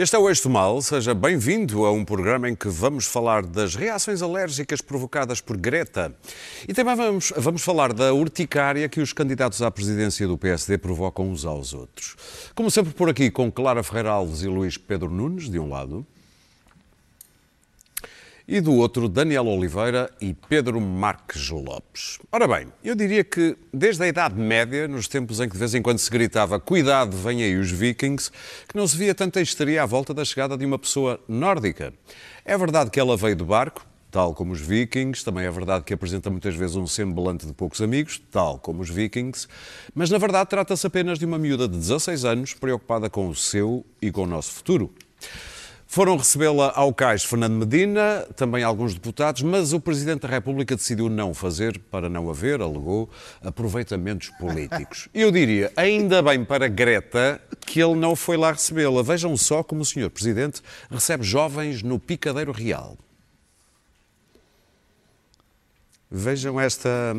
Este é o Eixo Mal, seja bem-vindo a um programa em que vamos falar das reações alérgicas provocadas por Greta. E também vamos, vamos falar da urticária que os candidatos à presidência do PSD provocam uns aos outros. Como sempre por aqui, com Clara Ferreira Alves e Luís Pedro Nunes, de um lado, e do outro Daniel Oliveira e Pedro Marques Lopes. Ora bem, eu diria que desde a Idade Média, nos tempos em que de vez em quando se gritava cuidado, vem aí os vikings, que não se via tanta histeria à volta da chegada de uma pessoa nórdica. É verdade que ela veio do barco, tal como os vikings, também é verdade que apresenta muitas vezes um semblante de poucos amigos, tal como os vikings, mas na verdade trata-se apenas de uma miúda de 16 anos preocupada com o seu e com o nosso futuro. Foram recebê-la ao cais Fernando Medina, também alguns deputados, mas o Presidente da República decidiu não fazer, para não haver, alegou, aproveitamentos políticos. Eu diria, ainda bem para Greta que ele não foi lá recebê-la. Vejam só como o Sr. Presidente recebe jovens no Picadeiro Real. Vejam esta.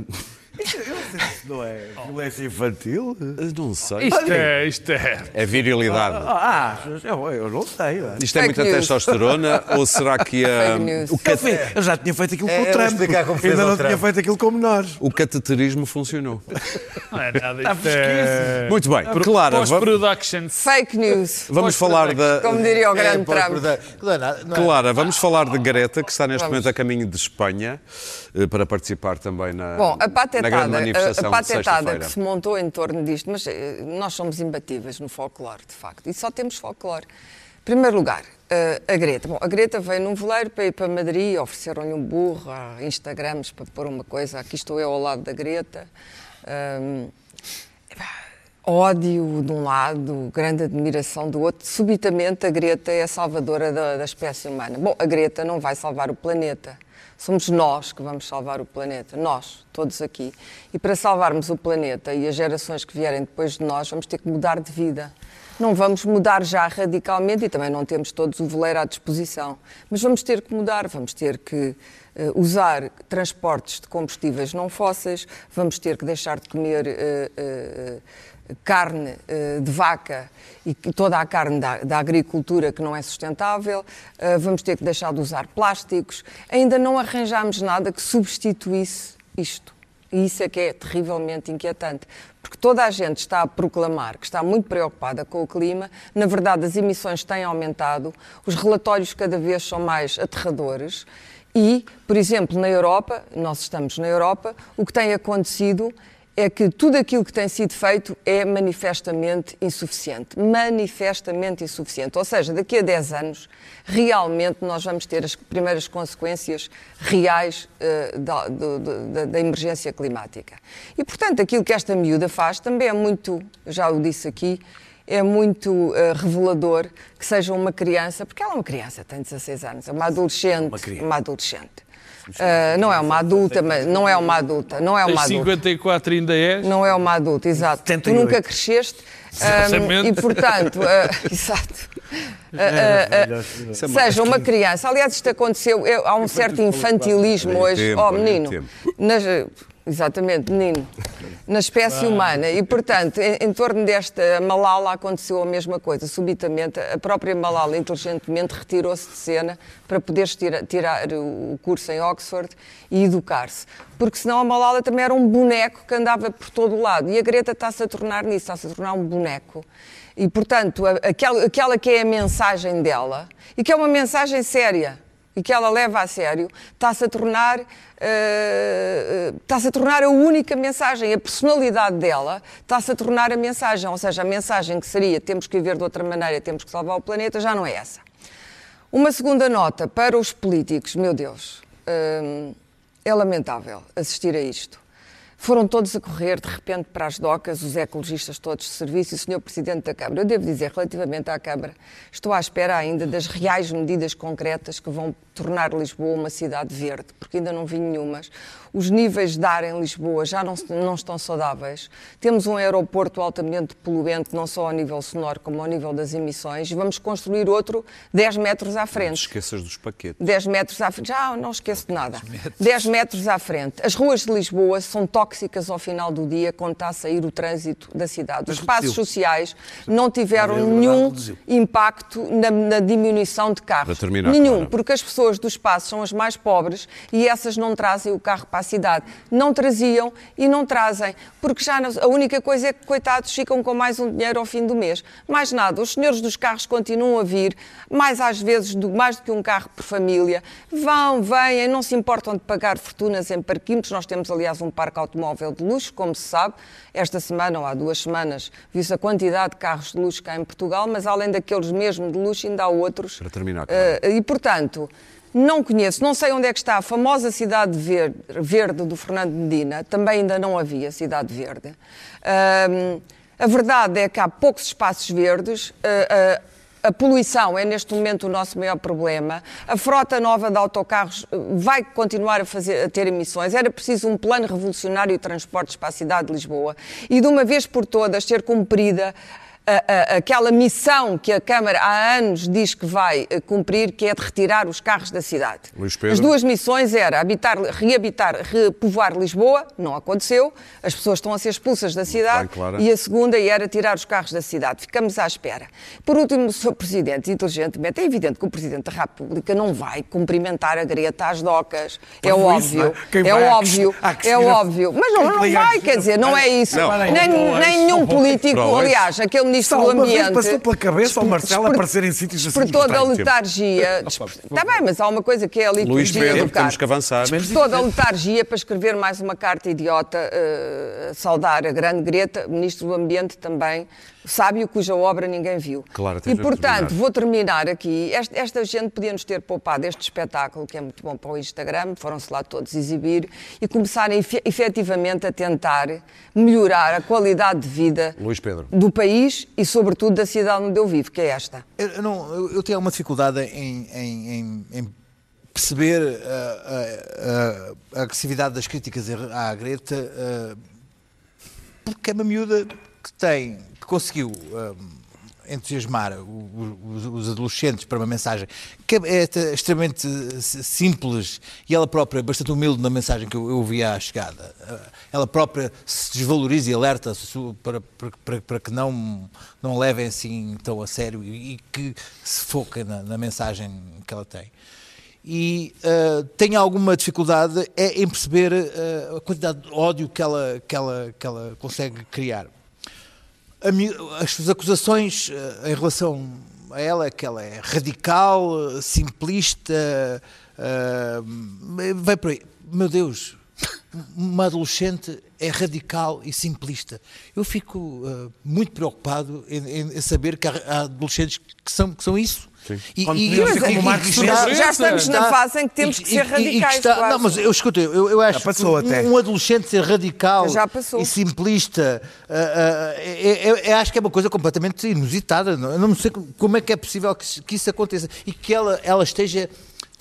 Não é violência infantil? Não sei. Isto é, isto é. É virilidade. Ah, eu, eu não sei. Isto é Fake muita news. testosterona ou será que a, Fake news. o, Eu, cat- eu já tinha feito aquilo É, com o Trump. Ainda não tinha feito aquilo com menores. o cateterismo funcionou? Não é nada. Isto é. Muito bem, Clara, va- Post-production. Fake news, vamos falar da. como diria o grande Trump. é é- Clara, vamos falar de Greta, que está neste momento a caminho de Espanha, eh, para participar também na, Bom, a na grande patetada, a, a sexta-feira. que se montou em torno disto, mas eh, nós somos imbatíveis no folclore, de facto, e só temos folclore. Em primeiro lugar, eh, a Greta. Bom, a Greta veio num veleiro para ir para Madrid, ofereceram-lhe um burro, Instagrams para pôr uma coisa, aqui estou eu ao lado da Greta. Epá, ódio de um lado, grande admiração do outro. Subitamente a Greta é a salvadora da, da espécie humana. Bom, a Greta não vai salvar o planeta. Somos nós que vamos salvar o planeta, nós, todos aqui. E para salvarmos o planeta e as gerações que vierem depois de nós, vamos ter que mudar de vida. Não vamos mudar já radicalmente e também não temos todos o veleiro à disposição. Mas vamos ter que mudar, vamos ter que eh, usar transportes de combustíveis não fósseis, vamos ter que deixar de comer eh, eh, carne eh, de vaca e toda a carne da, da agricultura que não é sustentável, eh, vamos ter que deixar de usar plásticos. Ainda não arranjámos nada que substituísse isto. E isso é que é terrivelmente inquietante, porque toda a gente está a proclamar que está muito preocupada com o clima, na verdade as emissões têm aumentado, os relatórios cada vez são mais aterradores e, por exemplo, na Europa, nós estamos na Europa, o que tem acontecido é que tudo aquilo que tem sido feito é manifestamente insuficiente. Manifestamente insuficiente. Ou seja, daqui a 10 anos, realmente nós vamos ter as primeiras consequências reais eh, da, do- da- da emergência climática. E, portanto, aquilo que esta miúda faz também é muito, já o disse aqui, é muito eh, revelador que seja uma criança, porque ela é uma criança, tem 16 anos, é uma adolescente. criança. uma adolescente. Ah, não é uma adulta, mas não é uma adulta, não é uma adulta. 54 ainda és. Não é uma adulta, exato. Tu 78. nunca cresceste Exatamente. ahm, e, portanto, ah, exato. Ah, ah, ah, seja uma criança. Aliás, isto aconteceu, eu- há um certo infantilismo hoje. Oh, menino, nas- exatamente, menino, na espécie humana. E, portanto, em, em torno desta Malala aconteceu a mesma coisa. Subitamente, a própria Malala, inteligentemente, retirou-se de cena para poder tira- tirar o curso em Oxford e educar-se. Porque senão a Malala também era um boneco que andava por todo o lado. E a Greta está-se a tornar nisso, está-se a tornar um boneco. E, portanto, aquela, aquela que é a mensagem dela, e que é uma mensagem séria, e que ela leva a sério, está-se a tornar eh, está-se a tornar a única mensagem. A personalidade dela está-se a tornar a mensagem. Ou seja, a mensagem que seria temos que viver de outra maneira, temos que salvar o planeta, já não é essa. Uma segunda nota para os políticos, meu Deus, hum, é lamentável assistir a isto. Foram todos a correr, de repente, para as docas, os ecologistas todos de serviço e o Sr. Presidente da Câmara. Eu devo dizer, relativamente à Câmara, estou à espera ainda das reais medidas concretas que vão tornar Lisboa uma cidade verde, porque ainda não vi nenhumas. Os níveis de ar em Lisboa já não, não estão saudáveis. Temos um aeroporto altamente poluente, não só ao nível sonoro, como ao nível das emissões, e vamos construir outro 10 metros à Não te frente. esqueças dos paquetes. 10 metros à frente. Já não esqueço de nada. 10 metros à frente. As ruas de Lisboa são tóxicas tóxicas ao final do dia quando está a sair o trânsito da cidade. Os espaços sociais não tiveram É nenhum reduziu. impacto na, na diminuição de carros. Terminar, nenhum, Clara. porque as pessoas do espaço são as mais pobres e essas não trazem o carro para a cidade. Não traziam e não trazem, porque já a única coisa é que, coitados, ficam com mais um dinheiro ao fim do mês. Mais nada, os senhores dos carros continuam a vir, mais às vezes, do, mais do que um carro por família. Vão, vêm, não se importam de pagar fortunas em parquímetros. Nós temos, aliás, um parque automóvel de luxo, como se sabe. Esta semana, ou há duas semanas, viu-se a quantidade de carros de luxo cá em Portugal, mas além daqueles mesmo de luxo, ainda há outros. Para terminar, Clara. Eh, e, portanto, não conheço, não sei onde é que está a famosa Cidade Verde, Verde do Fernando Medina, também ainda não havia Cidade Verde. Ahm, a verdade é que há poucos espaços verdes. ah, a poluição é neste momento o nosso maior problema. A frota nova de autocarros eh, vai continuar a, fazer, a ter emissões. Era preciso um plano revolucionário de transportes para a cidade de Lisboa e de uma vez por todas ser cumprida a- a- aquela missão que a Câmara há anos diz que vai eh, cumprir, que é de retirar os carros da cidade. As duas missões era habitar, reabitar, repovoar Lisboa, não aconteceu, as pessoas estão a ser expulsas da cidade, bem, e a segunda era tirar os carros da cidade. Ficamos à espera. Por último, o Sr. Presidente, inteligentemente, é evidente que o Presidente da República não vai cumprimentar a Greta às docas. É Pois isso, óbvio, é? É óbvio, é óbvio. Mas não, não vai, quer dizer, não é isso. Não. Nem, Não, nenhum político, é aliás, aquele Ministro Só do uma vez Ambiente. passou pela cabeça ao Marcelo aparecer em sítios assim Despertou da importantes. letargia. Está bem, mas há uma coisa que é a liturgia Luís Pedro, do temos que avançar. Despertou da letargia para escrever mais uma carta idiota, eh, a saudar a grande Greta, Ministro do Ambiente também, sábio cuja obra ninguém viu. Claro, e, portanto, terminar. vou terminar aqui. Esta, esta gente podia nos ter poupado este espetáculo, que é muito bom para o Instagram, foram-se lá todos exibir, e começarem efe- efetivamente a tentar melhorar a qualidade de vida Luís Pedro. do país e, sobretudo, da cidade onde eu vivo, que é esta. Eu, não, eu, eu tenho alguma dificuldade em, em- em- em perceber a, a- a agressividade das críticas à Greta, ah, porque é uma miúda que tem, que conseguiu ah, entusiasmar os, os adolescentes para uma mensagem que é extremamente simples e ela própria bastante humilde na mensagem que eu, ouvi à chegada. Ah, Ela própria se desvaloriza e alerta para, para, para- que não, não levem assim tão a sério e, que se foquem na, na mensagem que ela tem. E ah, tenho alguma dificuldade é em perceber ah, a quantidade de ódio que ela, que ela, que ela consegue criar. As acusações eh, em relação a ela é que ela é radical, eh, simplista, eh, vai por aí. Meu Deus, uma adolescente é radical e simplista. Eu fico eh, muito preocupado em, em- saber que há adolescentes que são, que são isso. E, e- e- está- Já estamos na está- fase em que temos e- que ser e- e- e radicais, está- quase. não, mas eu escuta, eu, eu acho Já que até. um, um adolescente ser radical Já e simplista, ah, ah, é- é- é- acho que é uma coisa completamente inusitada. não- Eu não sei como é que é possível que, isso- que isso aconteça e que ela, ela esteja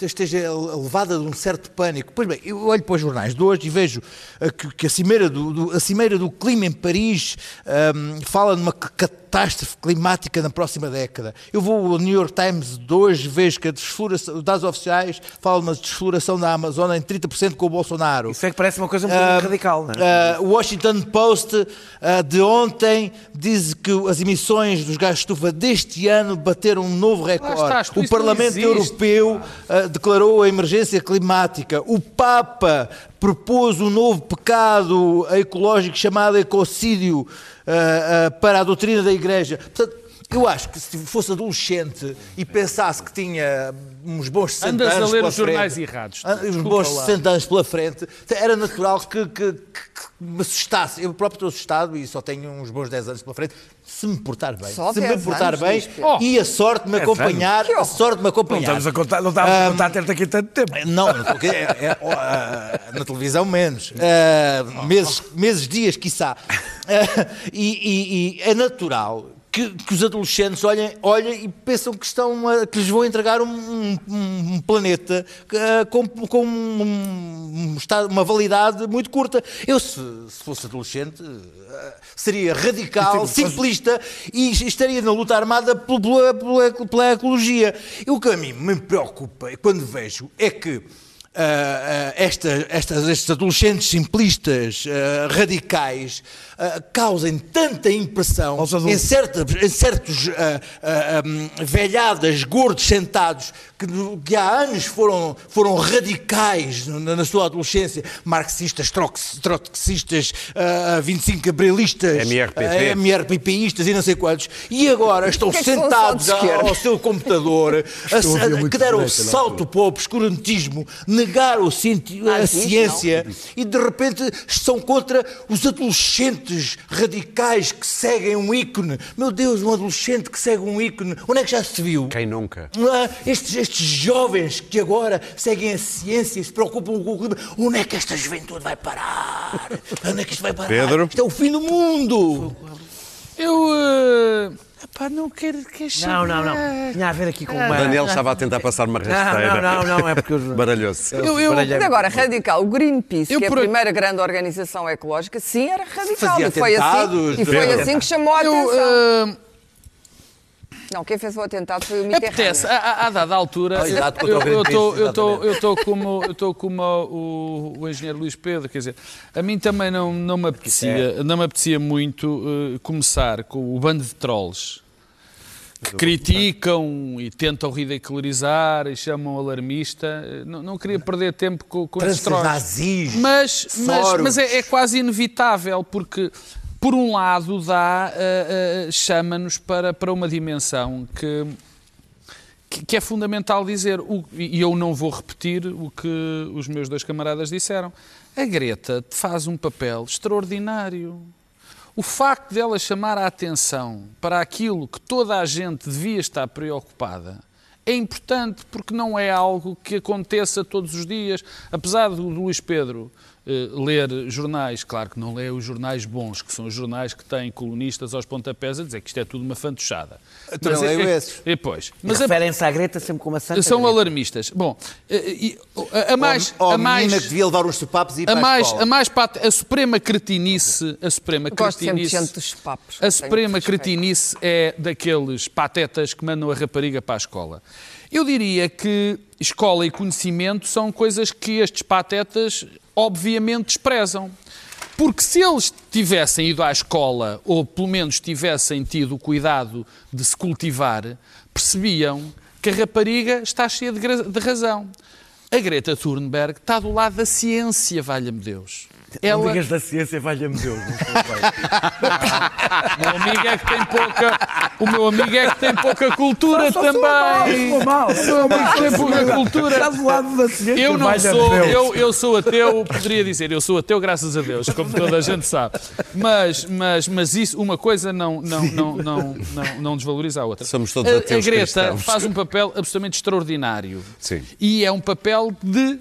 esteja levada de um certo pânico. Pois bem, eu olho para os jornais de hoje e vejo ah, que, que a, cimeira do, do- a cimeira do clima em Paris ahm, fala numa catástrofe climática na próxima década. Eu vou ao New York Times de hoje, vejo que a desfloração, os dados oficiais falam na desfloração da Amazônia em 30% com o Bolsonaro. Isso é que parece uma coisa um bocadinho radical, não é? Ah, o Washington Post ah, de ontem diz que as emissões dos gases de estufa deste ano bateram um novo recorde. estás, o Parlamento existe, Europeu ah, declarou a emergência climática. O Papa propôs um novo pecado ecológico chamado ecocídio ah, ah, para a doutrina da Igreja. Portanto, eu acho que se fosse adolescente e pensasse que tinha uns bons 60 Andas a anos ler pela os jornais frente, errados. ah, Uns bons lá. 60 anos pela frente, era natural que, que- que- que me assustasse. Eu próprio estou assustado e só tenho uns bons 10 anos pela frente. Se me portar bem, Só se me 10 portar anos, bem. Oh. e a sorte me 10 acompanhar, a sorte me Não acompanhar. estamos a contar, não estamos a contar a ter-te aqui tanto tempo. Não, não aqui, é- é- ah, na televisão menos. Ah, meses, meses, dias, quiçá. Ah, e, e- e é natural que, que os adolescentes olhem, olhem e pensam que, estão a- que lhes vão entregar um, um- um planeta ah, com, com um- um uma validade muito curta. Eu, se, se fosse adolescente, ah, seria radical, simplista e estaria na luta armada pela, pela- pela ecologia. E o que a mim me preocupa, quando vejo, é que ah, esta- estas, estes adolescentes simplistas, ah, radicais, causem tanta impressão em, certas, em certos hum, velhadas, gordos sentados, que, que há anos foram, foram radicais na, na sua adolescência, marxistas, trox- trotskistas, ah, 25 abrilistas, MRPP. MRPPistas e não sei quantos, e agora estão é que sentados esquerda? ao seu computador, a- a que deram não. salto para o obscurantismo, negaram o cienti- a existe, ciência e de repente são contra os adolescentes radicais que seguem um ícone. Meu Deus, um adolescente que segue um ícone, onde é que já se viu? Quem nunca? Ah, Estes, estes jovens que agora seguem a ciência e se preocupam com o clima, onde é que esta juventude vai parar? Onde é que isto vai parar? Pedro? Isto é o fim do mundo! Eu. eh, epá, não quero que Não, não, não. Tinha a ver aqui com uma... Daniel estava a tentar passar uma Não, rasteira. não, não, não, é porque eu... Baralhou-se. Eu- eu- Mas agora, radical, o Greenpeace, Eu que é a por- primeira grande organização ecológica, sim, era radical. Fazia e foi assim, e foi assim que chamou a eu, atenção. Não, quem fez o atentado foi o Mitterrand. Apetece, a, a dada altura, eu estou como, eu tô como o, o engenheiro Luís Pedro, quer dizer, a mim também não, não, me, apetecia, não me apetecia muito eh, começar com o bando de trolls que criticam e tentam ridicularizar e chamam alarmista. Eh, Não, não queria perder tempo com, com esses trolls. nazis, Mas, mas, mas é, é quase inevitável, porque, por um lado, dá, eh, eh, chama-nos para, para uma dimensão que, que, que é fundamental dizer, o- e eu não vou repetir o que os meus dois camaradas disseram. A Greta faz um papel extraordinário. O facto dela chamar a atenção para aquilo que toda a gente devia estar preocupada é importante porque não é algo que aconteça todos os dias. Apesar do Luís Pedro eh, ler jornais, claro que não lê os jornais bons, que são os jornais que têm colunistas aos pontapés a dizer que isto é tudo uma fantochada. Então não leio esses. E, pois, Mas mas a- referem-se à Greta sempre como uma santa são Greta. alarmistas. Bom, eh, e- a, a mais, ou a a mais, menina que devia levar uns sopapos e ir a mais, a mais pat- a suprema cretinice, a suprema cretinice, papos. a suprema cretinice é daqueles patetas que mandam a rapariga para a escola. Eu diria que escola e conhecimento são coisas que estes patetas obviamente desprezam. Porque se eles tivessem ido à escola, ou pelo menos tivessem tido o cuidado de se cultivar, percebiam que a rapariga está cheia de, razão. A Greta Thunberg está do lado da ciência, valha-me Deus. Ela, digas da ciência, valha-me Deus. o meu amigo é que tem pouca, o meu amigo é que tem pouca cultura Só sou mal, também. sou mal. O meu amigo tem pouca cultura. Está do lado da ciência, Eu não sou, eu, eu sou ateu, poderia dizer, eu sou ateu graças a Deus, como toda a gente sabe. Mas, mas, mas isso, uma coisa não, não, não, não, não, não desvaloriza a outra. Somos todos a, ateus a Greta cristãos. faz um papel absolutamente extraordinário. Sim. E é um papel de,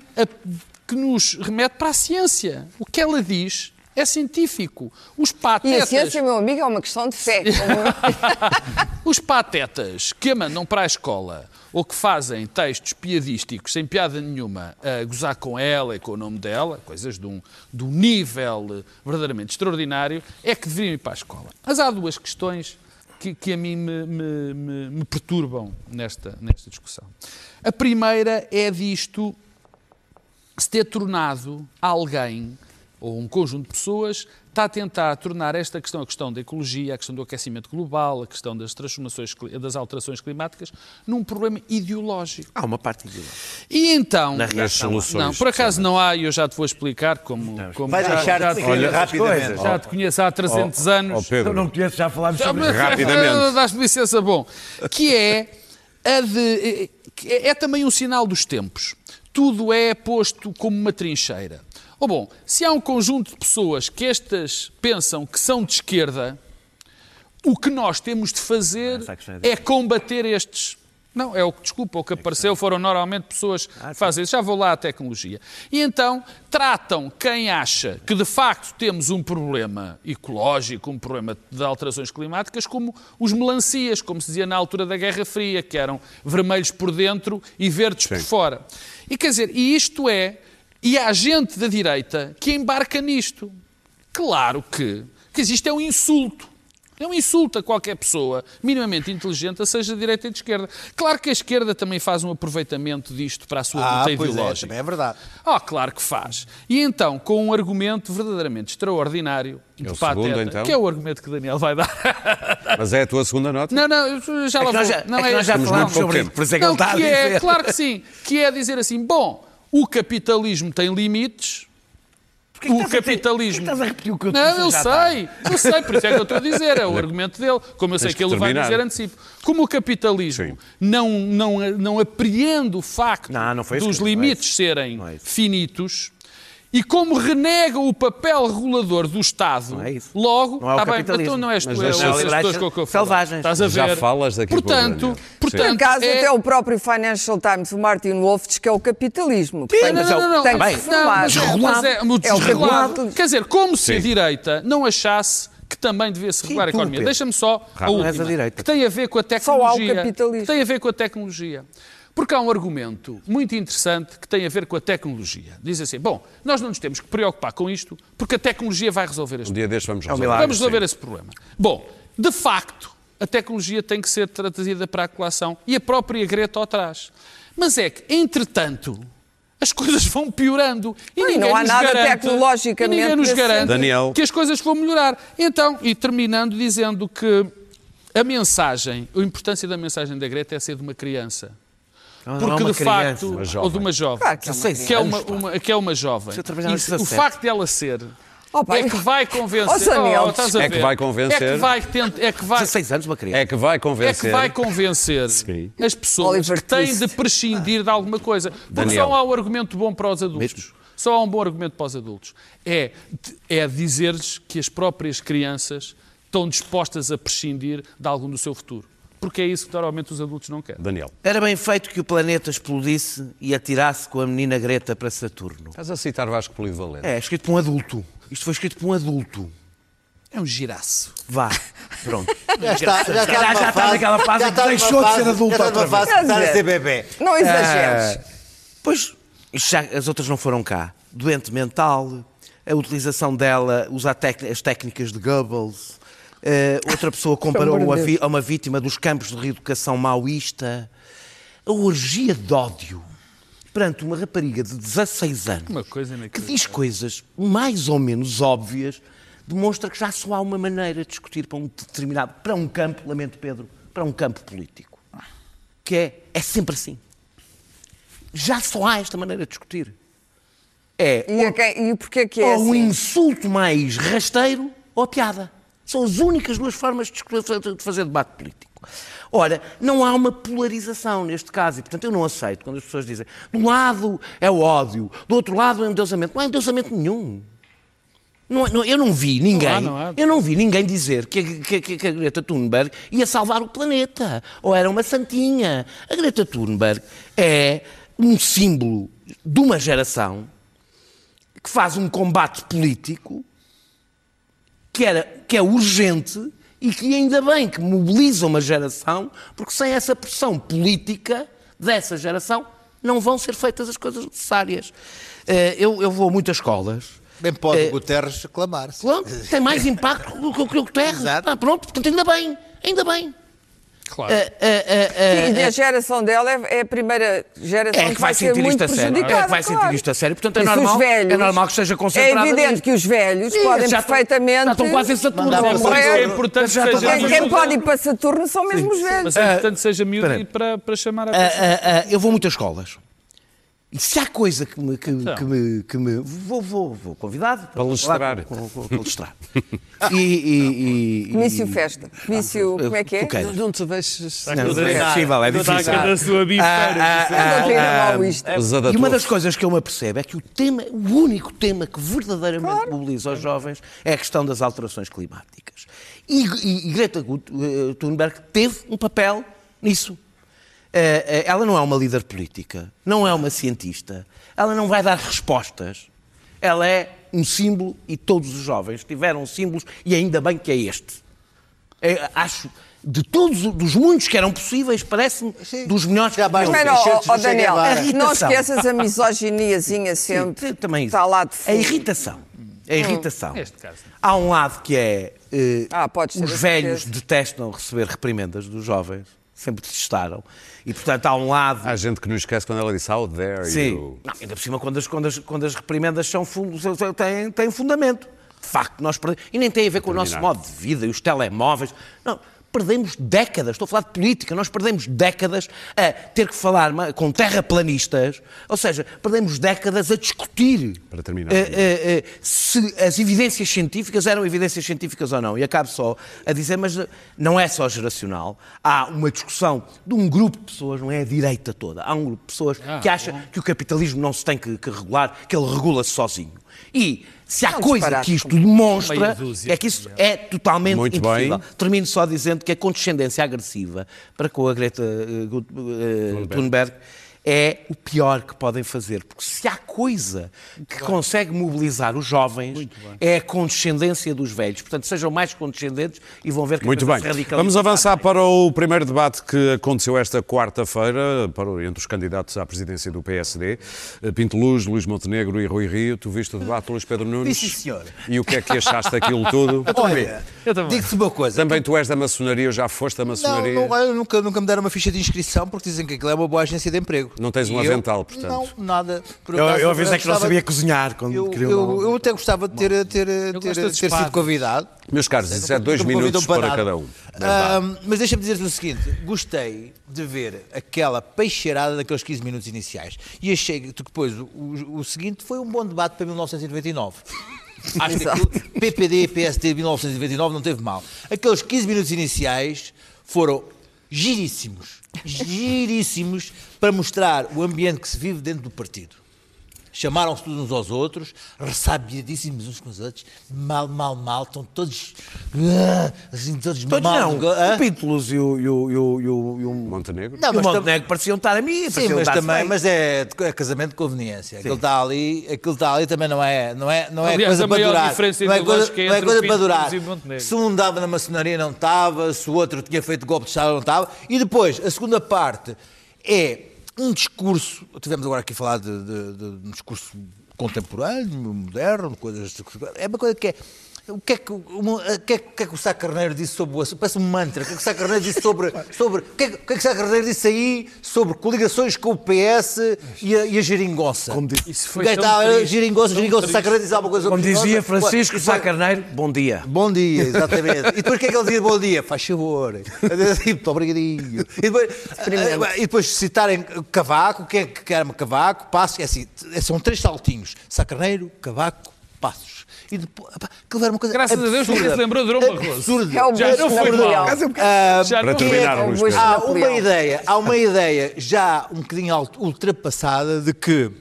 que nos remete para a ciência. O que ela diz é científico. Os E patetas... a ciência, meu amigo, é uma questão de fé. Os patetas que a mandam para a escola ou que fazem textos piadísticos sem piada nenhuma a gozar com ela e com o nome dela, coisas de um, de um nível verdadeiramente extraordinário, é que deveriam ir para a escola. Mas há duas questões que, que a mim me, me- me- me perturbam nesta, nesta discussão. A primeira é disto se ter tornado alguém ou um conjunto de pessoas está a tentar tornar esta questão, a questão da ecologia, a questão do aquecimento global, a questão das transformações, das alterações climáticas, num problema ideológico. Há uma parte ideológica. E então, Na Nas reação. soluções. não, por acaso não há, e eu já te vou explicar como, como Vai já, deixar já, de olha, rapidamente. já te conheço há 300 anos. Ó Eu Pedro, não conheço, já falámos sobre isso. Rapidamente. Dás-me licença, bom. Que é a de. que É, é também um sinal dos tempos. Tudo é posto como uma trincheira. Ou bom, se há um conjunto de pessoas que estas pensam que são de esquerda, o que nós temos de fazer questão é é combater estes. Não, é o que, desculpa, o que apareceu foram normalmente pessoas Ah, que fazem isso. Já vou lá à tecnologia. E então tratam quem acha que de facto temos um problema ecológico, um problema de alterações climáticas, como os melancias, como se dizia na altura da Guerra Fria, que eram vermelhos por dentro e verdes por Sim. fora. E quer dizer, e isto é, e há gente da direita que embarca nisto. Claro que, que isto é um insulto. É um insulto a qualquer pessoa minimamente inteligente, seja de direita ou de esquerda. Claro que a esquerda também faz um aproveitamento disto para a sua Ah, luta pois é, ideológica. também é verdade. Oh, claro que faz. E então, com um argumento verdadeiramente extraordinário, de É o pateta, segundo, então? que é o argumento que Daniel vai dar. Mas é a tua segunda nota? Não, não, eu já É lá vou. já, não é que nós já falámos sobre isso, por isso é que não, ele está a que é, dizer. claro que sim, que é dizer assim, bom, o capitalismo tem limites, Porquê o capitalismo... estás a repetir o que eu Não, eu sei, eu sei, por isso é que eu estou a dizer, é o argumento dele, como eu sei que ele vai dizer antecipo. Como o capitalismo não, não, não apreende o facto dos é limites serem é isso. finitos, e como renega o papel regulador do Estado, Não é isso. logo, Não é o está bem, então não és tu, Mas é o que eu falo. selvagens. Estás a ver? Já falas daqui portanto, portanto, Por acaso, é- até o próprio Financial Times, o Martin Wolf, diz que é o capitalismo. Portanto, Não, não, não, não. tem que se reformar. mas, mas é, É o desregulado. regulado. Quer dizer, como se a Sim. direita não achasse que também devia-se regular a economia. Deixa-me só a última, que tem a ver com a Só há o tecnologia. capitalismo. Que tem a ver com a tecnologia. Porque há um argumento muito interessante que tem a ver com a tecnologia. Diz assim, bom, nós não nos temos que preocupar com isto porque a tecnologia vai resolver este Um dia destes vamos um resolver. milagre. Vamos resolver Sim. esse problema. Bom, de facto, a tecnologia tem que ser traduzida para a colação e a própria Greta o traz. Mas é que, entretanto, as coisas vão piorando e Não, ninguém não há nos nada garante, tecnologicamente ninguém nos garante. Daniel. que as coisas vão melhorar. Então, e terminando dizendo que a mensagem, a importância da mensagem da Greta é ser de uma criança. Não, é Porque uma de criança. facto, jovem. ou de uma jovem, Claro que é uma Dezesseis que é uma, que é uma jovem. Isso, o 17. facto dela ser Oh, é que vai convencer. Oh, estás a É que vai convencer. É que vai, tent- é que vai, 16 anos, uma criança. É que vai é convencer. que vai convencer Sim. as pessoas Oliver que têm Twist. de prescindir de alguma coisa. Porque Daniel. só há um argumento bom para os adultos. Mesmo. Só há um bom argumento para os adultos. É, é dizer-lhes que as próprias crianças estão dispostas a prescindir de algum do seu futuro. Porque é isso que normalmente os adultos não querem. Daniel, Era bem feito que o planeta explodisse e atirasse com a menina Greta para Saturno. estás a citar Vasco Polido Valente. É, escrito por um adulto. Isto foi escrito por um adulto. É um giraço. Vá, pronto. Já está, já está, numa já está naquela fase já em que está deixou numa de ser fase- adulto já está outra fase de estar a ser bebê. Não exageres. Ah, pois, isto já- as outras não foram cá. Doente mental, a utilização dela, usar as técnicas de Goebbels. Eh, outra pessoa comparou amor de a, a uma vítima dos campos de reeducação maoísta. A orgia de ódio perante uma rapariga de 16 anos Uma coisa que diz coisas mais ou menos óbvias, demonstra que já só há uma maneira de discutir para um determinado, para um campo, lamento Pedro, para um campo político. Que é, é sempre assim. Já só há esta maneira de discutir. É E, a quem, e porquê que é ou um assim? insulto mais rasteiro ou a piada. São as únicas duas formas de fazer debate político. Ora, não há uma polarização neste caso e, portanto, eu não aceito quando as pessoas dizem de um lado é o ódio, do outro lado é o endeusamento. Não há endeusamento nenhum. Não- não- eu não vi ninguém, não há. eu não vi ninguém dizer que, que, que- que a Greta Thunberg ia salvar o planeta ou era uma santinha. A Greta Thunberg é um símbolo de uma geração que faz um combate político que, era, que é urgente e que ainda bem que mobiliza uma geração, porque sem essa pressão política dessa geração não vão ser feitas as coisas necessárias. Eh, Eu, eu vou a muitas escolas. Bem pode Eh, Guterres reclamar-se. Tem mais impacto do que o que o Guterres. Exato. Ah, pronto, portanto, ainda bem, ainda bem. Claro. E a geração dela é, é a primeira geração É que vai ser sentir muito isto a sério. prejudicada, É que vai sentir isto a sério. Portanto, é normal- os velhos- é normal que esteja concentrada É evidente que os velhos Ih, podem já perfeitamente... Já estão quase em Saturno. É é importante Já que seja Quem, pode ir para Saturno são mesmo os velhos. Mas é importante que seja miúdo e para, para chamar a Ah, atenção. ah, ah, eu vou a muitas escolas. E se há coisa que me. Que, Então. que me, que me vou, vou, vou convidado para com, com, palestrar. E. e, e Comício festa. Comício, como é que é? Tu queiras. Não te deixes. Não, é possível, é difícil. da sua Ah, ah, A doutrina ah. Os adaptou. E uma das coisas que eu me apercebo é que o tema, o único tema que verdadeiramente mobiliza os jovens é a questão das alterações climáticas. E, e- e Greta eh, Thunberg teve um papel nisso. Eh, eh, ela não é uma líder política, não é uma cientista, ela não vai dar respostas. Ela é um símbolo e todos os jovens tiveram símbolos e ainda bem que é este. É, acho, de todos os- dos muitos que eram possíveis, parece-me dos melhores Já que Mas, ó, do Che Daniel, não Irritação. esqueças a misoginiazinha sempre Sim, também está lá de fundo. A irritação. A irritação. Neste caso. Há um lado que é eh, Ah, os velhos certeza. detestam receber reprimendas dos jovens, sempre detestaram. E, portanto, há um lado... Há gente que não esquece quando ela disse How dare Sim. you. Não, ainda por cima, quando as, quando as, quando as reprimendas são têm, têm fundamento. De facto, nós perdemos. E nem tem a ver com o nosso modo de vida e os telemóveis. Não. Perdemos décadas, estou a falar de política, nós perdemos décadas a ter que falar com terraplanistas, ou seja, perdemos décadas a discutir Para terminar. eh, eh, eh, se as evidências científicas eram evidências científicas ou não. E acabo só a dizer, mas não é só geracional. Há uma discussão de um grupo de pessoas, não é a direita toda. Há um grupo de pessoas Ah, que acha que o capitalismo não se tem que, que regular, que ele regula-se sozinho. E se há É um coisa que isto demonstra, é que isso é totalmente Muito impossível. bem. Termino só dizendo que a condescendência agressiva para com a Greta eh, Thunberg é o pior que podem fazer. Porque se há coisa que consegue mobilizar os jovens, é a condescendência dos velhos. Portanto, sejam mais condescendentes e vão ver que Muito bem. Vamos avançar para o primeiro debate que aconteceu esta quarta-feira entre os candidatos à presidência do PSD, eh, Pinto Luz, Luís Montenegro e Rui Rio. Tu viste o debate, Luís Pedro Nunes? Sim, senhor. E o que é que achaste daquilo tudo? Olha, Eu também. digo-te uma coisa. Também tu és da maçonaria, ou já foste da Não, maçonaria? não, olha, nunca, nunca me deram uma ficha de inscrição porque dizem que aquilo é uma boa agência de emprego. Não tens um E eu- avental, portanto. Não, nada. Por Eu, acaso, eu avisei que não sabia cozinhar quando Eu, queria eu, eu até gostava de ter, ter, ter, ter, sido convidado. Meus caros, isso é dois minutos para nada. cada um. Ahm, mas deixa-me dizer-te o seguinte: gostei de ver aquela peixeirada daqueles 15 minutos iniciais. E achei que depois o, o- seguinte foi um bom debate para 1999. Acho que aquilo, PPD e PSD de 1999 não teve mal. Aqueles 15 minutos iniciais foram giríssimos, giríssimos para mostrar o ambiente que se vive dentro do partido. Chamaram-se todos uns aos outros, ressabiadíssimos uns com os outros, mal, mal, mal, estão todos ah, assim, todos, Todos mal. não. ah? O Luz e o, e o, e o, e o, e o, Montenegro? Não, e o mas tam- Montenegro pareciam estar a mim. Sim, mas também, mas é, é casamento de conveniência. Aquilo está ali, aquilo está ali também não é, não é, não é Aliás, coisa a para durar. diferença não é coisa, é não é coisa para durar. Montenegro. Se um dava na maçonaria não estava, se o outro tinha feito golpe de Estado não estava. E depois, a segunda parte é um discurso, tivemos agora aqui a falar de, de- de um discurso contemporâneo, moderno, coisas, é uma coisa que é o que é que, o- o que, é, que- o que é que o Sá Carneiro disse sobre o assunto? Parece um mantra. O que é que o Sá Carneiro disse sobre. sobre o, que é, que- o que é que o Sá Carneiro disse aí sobre coligações com o PS e a, e a geringonça? Como diz- Isso foi está a triste, geringonça, geringonça, o Sá. Carneiro diz alguma coisa sobre Como dizia. Francisco E Sá Carneiro, bom dia. Bom dia, exatamente. E depois o que é que ele dizia bom dia? Faz favor. Muito obrigadinho. E depois, Experimenta. e depois citarem Cavaco, quem é que quer Cavaco, Passos, é assim, são três saltinhos. Sacarneiro, Cavaco, Passos. E depois, era uma coisa Graças a Deus, absurda. ninguém se lembrou de Durão Barroso. Absurda. É Já não foi mal. Ah, Já Para não terminar, é Luís. Há Napoleão. uma ideia, há uma ideia já um bocadinho ultrapassada de que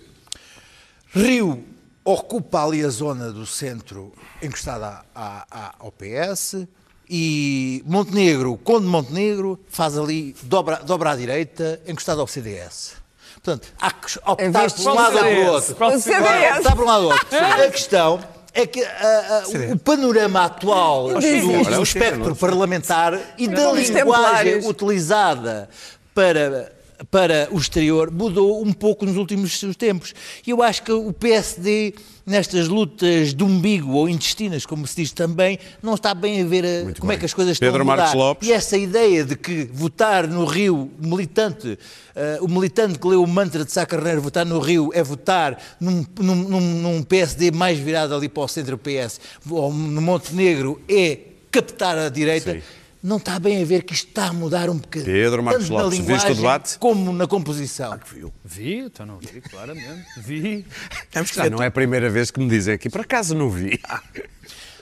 Rio ocupa ali a zona do centro encostada à- à- ao PS e Montenegro, Conde Montenegro, faz ali, dobra, dobra à direita, encostado ao CDS. Portanto, há que optar por um lado ou outro. que optar por um lado ou outro. A questão é que ah, ah, o panorama atual do, do espectro parlamentar e da linguagem utilizada para, para o exterior mudou um pouco nos últimos tempos. E eu acho que o PSD, nestas lutas de umbigo ou intestinas, como se diz também, não está bem a ver a- como é bem. que as coisas Pedro estão a mudar. Marcos Lopes. E essa ideia de que votar no Rio, militante, eh, o militante que leu o mantra de Sá Carneiro, votar no Rio é votar num, num, num- num PSD mais virado ali para o centro-PS, ou no Montenegro é captar a direita. Sim. Não está bem a ver que isto está a mudar um bocadinho. Pedro Marcos tanto Lopes, viste o debate? Como na composição. Vi, então não vi, claramente. Vi. Que Já ver não é a primeira vez que me dizem aqui, por acaso não vi.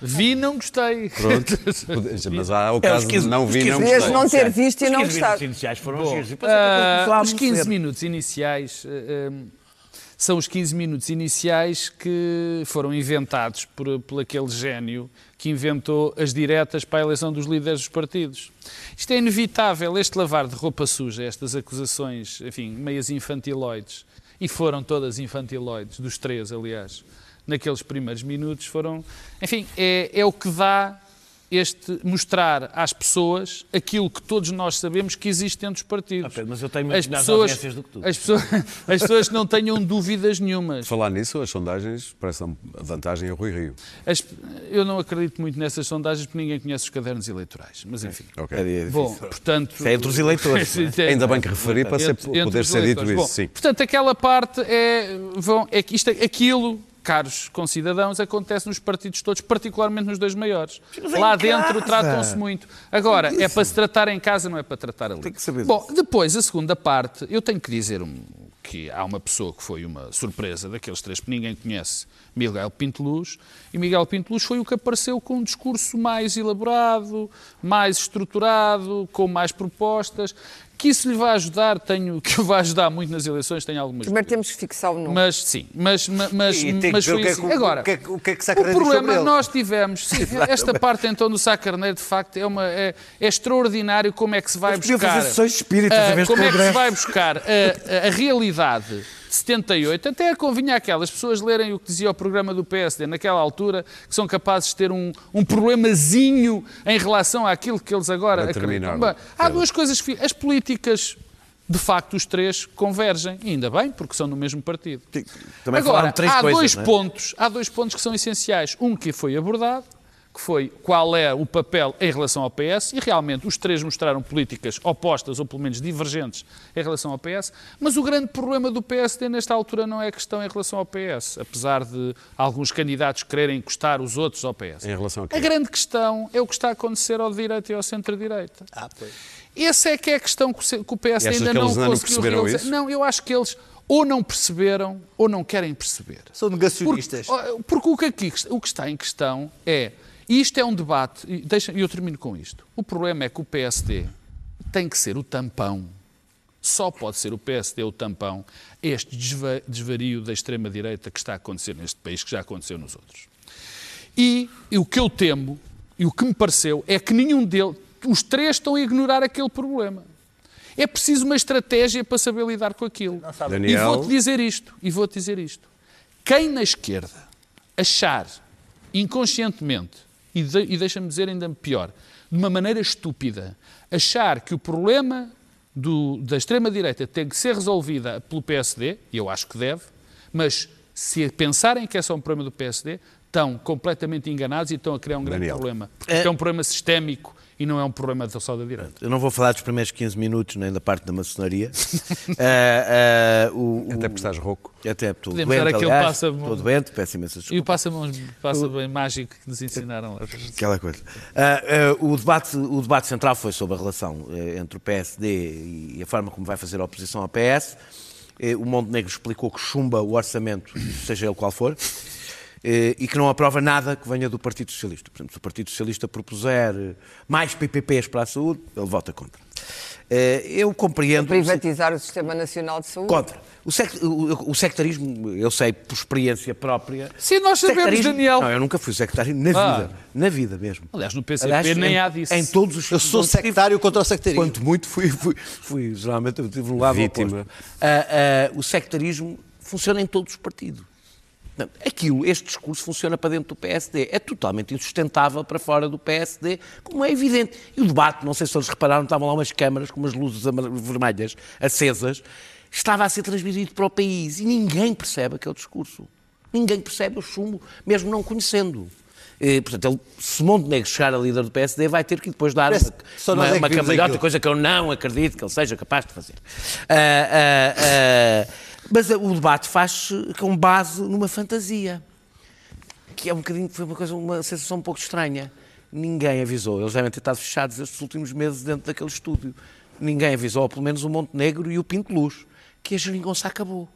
Vi e não gostei. Pronto. Mas há o É, caso de 15 não vi e 15 não gostei. não ter visto e não Os 15 gostar. minutos iniciais foram giros. Depois Ah, os 15 amolecer. minutos iniciais eh, eh, são os 15 minutos iniciais que foram inventados por, por aquele gênio que inventou as diretas para a eleição dos líderes dos partidos. Isto é inevitável, este lavar de roupa suja, estas acusações, enfim, meias infantiloides, e foram todas infantiloides, dos três, aliás, naqueles primeiros minutos, foram. Enfim, é, é o que dá este mostrar às pessoas aquilo que todos nós sabemos que existe dentro dos partidos. Ah, Pedro, mas eu tenho muito as pessoas, audiências do que tu. As pessoas, as pessoas não tenham dúvidas nenhumas. Falar nisso, as sondagens prestam vantagem a Rui Rio. As- eu não acredito muito nessas sondagens porque ninguém conhece os cadernos eleitorais. Mas enfim. Ok. É. Bom, portanto. Isso é entre os eleitores, é? Sim, Ainda bem que referi para ser- Entre- entre poder ser dito isso, Bom, sim. Portanto, aquela parte é, vão, é que isto, aquilo, caros concidadãos, acontece nos partidos todos, particularmente nos dois maiores. Lá dentro tratam-se muito. Agora, é para se tratar em casa, não é para tratar ali. Tem que saber Bom, depois, a segunda parte, eu tenho que dizer um- que há uma pessoa que foi uma surpresa daqueles três que ninguém conhece, Miguel Pinteluz, e Miguel Pinteluz foi o que apareceu com um discurso mais elaborado, mais estruturado, com mais propostas, que isso lhe vai ajudar, tenho, que o vai ajudar muito nas eleições, tenho algumas Primeiro temos que fixar o nome. Mas sim, mas, mas, mas, E tem mas foi é assim. que o- Agora, o que é que- o que é que Sá o problema ele. nós tivemos, sim, esta parte então do Sá Carneiro, de facto, é, uma, é, é extraordinário como é que se vai podiam buscar. fazer espíritas de como é que se vai buscar a, a- a realidade de 78, até convinha aquelas pessoas lerem o que dizia o programa do PSD naquela altura, que são capazes de ter um, um problemazinho em relação àquilo que eles agora acreditam. Bem, há duas coisas, as políticas, de facto, os três convergem, e ainda bem, porque são no mesmo partido. Também Agora, há coisas, dois é? pontos, há dois pontos que são essenciais. Um que foi abordado, que foi qual é o papel em relação ao PS, e realmente os três mostraram políticas opostas, ou pelo menos divergentes, em relação ao PS, mas o grande problema do PSD nesta altura não é a questão em relação ao PS, apesar de alguns candidatos quererem encostar os outros ao PS. Em relação a quê? A grande questão é o que está a acontecer ao direito e ao centro-direita. Essa é que é a questão que o PS E ainda que não conseguiu perceberam realizar. isso? Não, eu acho que eles ou não perceberam ou não querem perceber. São negacionistas. Porque, porque o, que aqui, o que está em questão é, e isto é um debate, e deixa, e eu termino com isto. O problema é que o PSD tem que ser o tampão, só pode ser o PSD o tampão, a este desva- desvario da extrema-direita que está a acontecer neste país, que já aconteceu nos outros. E, e o que eu temo, e o que me pareceu, é que nenhum deles, os três estão a ignorar aquele problema. É preciso uma estratégia para saber lidar com aquilo. E Daniel. vou-te dizer isto, e vou-te dizer isto. Quem na esquerda achar inconscientemente, e, de- e deixa-me dizer ainda pior, de uma maneira estúpida, achar que o problema do- da extrema-direita tem que ser resolvida pelo PSD, e eu acho que deve, mas se pensarem que é só um problema do PSD, estão completamente enganados e estão a criar um grande Daniel. problema. Porque isto é um problema sistémico e não é um problema só da direita. Eu não vou falar dos primeiros 15 minutos, nem da parte da maçonaria. Ah, ah, o- Até porque estás rouco. Até estou Podemos doente, dar aquele aliás, passa- Estou doente, peço imensas E o passa-mãos passa bem mágico que nos ensinaram. Aquela coisa. Ah, o, debate, o debate central foi sobre a relação entre o PSD e a forma como vai fazer a oposição ao PS. O Montenegro explicou que chumba o orçamento, seja ele qual for, e que não aprova nada que venha do Partido Socialista. Por exemplo, se o Partido Socialista propuser eh, mais PPPs para a saúde, ele vota contra. Eh, Eu compreendo. Privatizar o Sistema Nacional de Saúde. Contra. O, sect- o- o sectarismo, eu sei por experiência própria. Sim, nós sabemos, Sectarismo- Daniel. Não, eu nunca fui sectário na Ah. vida. Na vida mesmo. Aliás, no PCP Aliás, nem em, há disso. Em todos os Eu sou sectário contra o sectarismo. Quanto muito fui, fui, fui geralmente eu tive um lado Vítima. oposto. Ah, ah, o sectarismo funciona em todos os partidos. Aquilo, este discurso funciona para dentro do PSD. É totalmente insustentável para fora do PSD, como é evidente. E o debate, não sei se eles repararam, estavam lá umas câmaras com umas luzes vermelhas acesas, estava a ser transmitido para o país e ninguém percebe aquele discurso. Ninguém percebe o chumbo, mesmo não conhecendo. Eh, portanto, ele, se Montenegro chegar a líder do PSD, vai ter que depois dar Parece uma, uma, é uma coisa que eu não acredito que ele seja capaz de fazer. Ah, ah, ah, mas o debate faz-se com base numa fantasia, que é um bocadinho, foi uma coisa, uma sensação um pouco estranha. Ninguém avisou, eles devem ter estado fechados estes últimos meses dentro daquele estúdio. Ninguém avisou, ou pelo menos o Montenegro e o Pinto Luz, que a geringonça acabou.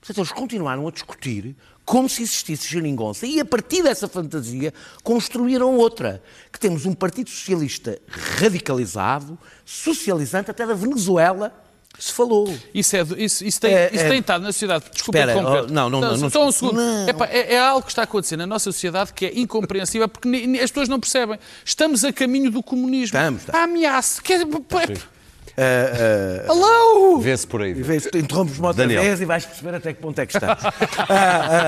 Portanto, eles continuaram a discutir como se existisse geringonça e, a partir dessa fantasia, construíram outra. Que temos um Partido Socialista radicalizado, socializante, até da Venezuela se falou. Isso, é, isso, isso, tem, É, isso é- tem estado na sociedade. Desculpa Espera, oh, não, não, não, não- Só um segundo. Epá, é, é algo que está a acontecer na nossa sociedade que é incompreensível porque ni- ni- as pessoas não percebem. Estamos a caminho do comunismo. Estamos, estamos. A ameaça. Quer, Ah, ah, Hello! Vê-se por aí. e tu interrompes-me outra Daniel. vez e vais perceber até que ponto é que estás.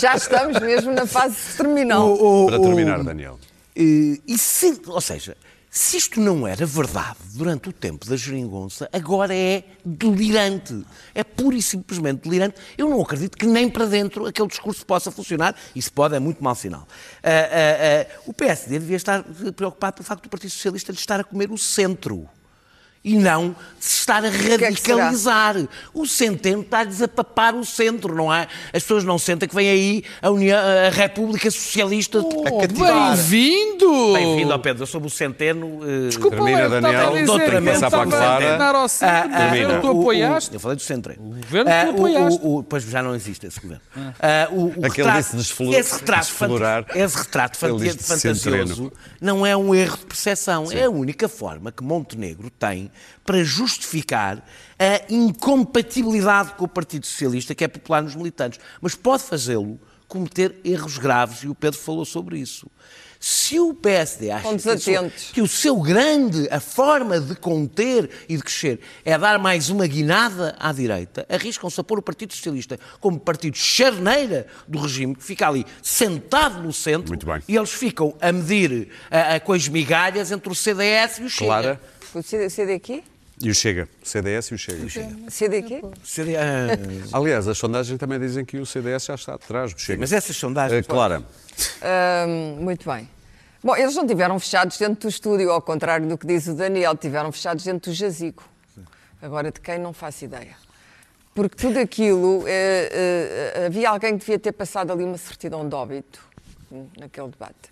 Já estamos mesmo na fase terminal. O- o- Para o- terminar, Daniel. Eh, E se, ou seja, se isto não era verdade durante o tempo da geringonça, agora é delirante. É pura e simplesmente delirante. Eu não acredito que nem para dentro aquele discurso possa funcionar. Isso pode, é muito mau sinal. Ah, ah, ah, o PSD devia estar preocupado pelo facto do Partido Socialista lhe estar a comer o centro. E não se estar a que é que radicalizar. O centeno está-lhes a papar o centro, não é? As pessoas não sentem que vem aí a, União, a República Socialista. Oh, cativar. Bem-vindo! Bem-vindo ao Pedro, eu sou o centeno. eh, Desculpa, Termina, Daniel. eu estava passar para a treinar ao centro, Ah, ah, o governo tu apoiaste. eu falei do centro. O governo tu apoiaste. O, o, o, pois já não existe esse governo. Ah, o, o Aquele disse desflu- esse retrato, desflorar. esse retrato de fantasioso não é um erro de percepção. É a única forma que Montenegro tem para justificar a incompatibilidade com o Partido Socialista, que é popular nos militantes. Mas pode fazê-lo cometer erros graves, e o Pedro falou sobre isso. Se o PSD acha que o seu grande, a forma de conter e de crescer é dar mais uma guinada à direita, arriscam-se a pôr o Partido Socialista como partido charneira do regime, que fica ali sentado no centro, Muito bem. e eles ficam a medir a, a, com as migalhas entre o CDS e o Chega. Clara O CD, aqui? e o Chega. O CDS e o Chega. CD aqui? CD, ah, Aliás, as sondagens também dizem que o CDS já está atrás do Chega. mas essas sondagens... Eh, Clara, Ahm, muito bem. Bom, eles não tiveram fechados dentro do estúdio, ao contrário do que diz o Daniel, tiveram fechados dentro do jazigo. Agora, de quem não faço ideia. Porque tudo aquilo, eh, eh, havia alguém que devia ter passado ali uma certidão de óbito hum, naquele debate.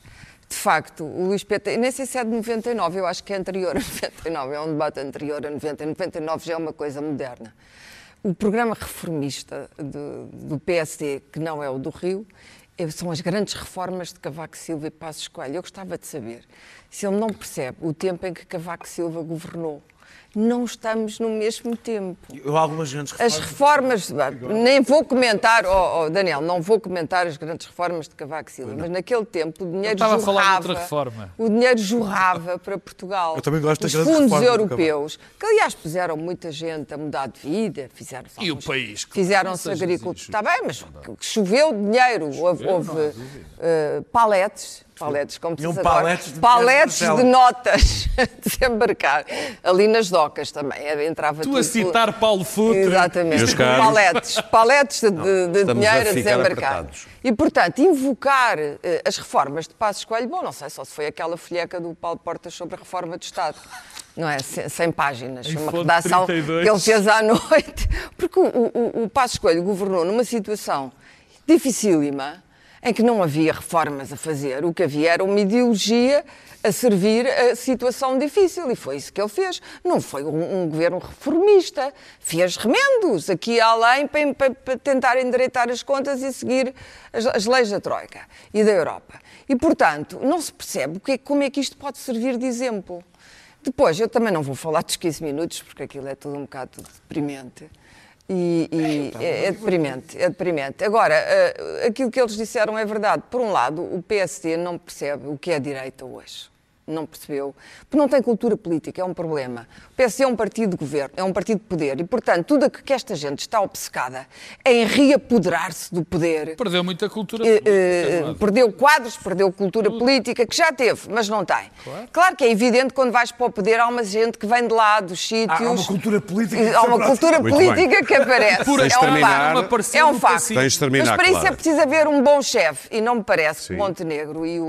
De facto, o Luís Pedro, nem sei se é de 99, eu acho que é anterior a 99, é um debate anterior a 90, 99 já é uma coisa moderna. O programa reformista do, do PSD, que não é o do Rio, eh, são as grandes reformas de Cavaco Silva e Passos Coelho. Eu gostava de saber se ele não percebe o tempo em que Cavaco Silva governou. Não estamos no mesmo tempo. Eu, algumas grandes As reformas, nem vou comentar, oh, oh, Daniel, não vou comentar as grandes reformas de Cavaco Silva, mas naquele tempo o dinheiro estava a falar de jorrava, outra reforma. o dinheiro jorrava para Portugal. Eu também gosto Os fundos europeus, que aliás puseram muita gente a mudar de vida, fizeram E o país? Fizeram-se agricultores. Está bem, mas choveu dinheiro, houve, houve eh, paletes, paletes, como se diz agora, paletes de paletes de no notas a desembarcar. Ali nas docas também, eh, entrava Tu tudo. a citar Paulo Futre. Exatamente. Paletes, paletes de, de- de a dinheiro a, desembarcar. apertados. E, portanto, invocar eh, as reformas de Passos Coelho, bom, não sei, só se foi aquela folheca do Paulo Portas sobre a reforma do Estado. Não é? Se- 100 páginas, Em uma redação 32. que ele fez à noite. Porque o, o, o Passos Coelho governou numa situação dificílima, em que não havia reformas a fazer. O que havia era uma ideologia a servir a situação difícil. E foi isso que ele fez. Não foi um, um governo reformista. Fez remendos aqui e além para, para- para tentar endireitar as contas e seguir as, as leis da Troika e da Europa. E, portanto, não se percebe que é- como é que isto pode servir de exemplo. Depois, eu também não vou falar dos 15 minutos, porque aquilo é tudo um bocado deprimente. E, e é, é deprimente, é deprimente. Agora, eh, aquilo que eles disseram é verdade. Por um lado, o PSD não percebe o que é direita hoje. Não percebeu. Porque não tem cultura política, é um problema. O PSD é um partido de governo, é um partido de poder. E, portanto, tudo o que esta gente está obcecada é em reapoderar-se do poder. Perdeu muita cultura Eh, política, eh, perdeu quadros, perdeu cultura política, que já teve, mas não tem. Claro. que é evidente que quando vais para o poder há uma gente que vem de lá, dos sítios. há uma cultura política que Há uma cultura Muito política que aparece. De é um terminar. facto. Apareceu É um facto. cacique. Tens de terminar, Mas para isso Clara. é preciso haver um bom chefe. E não me parece Sim. que Montenegro e o,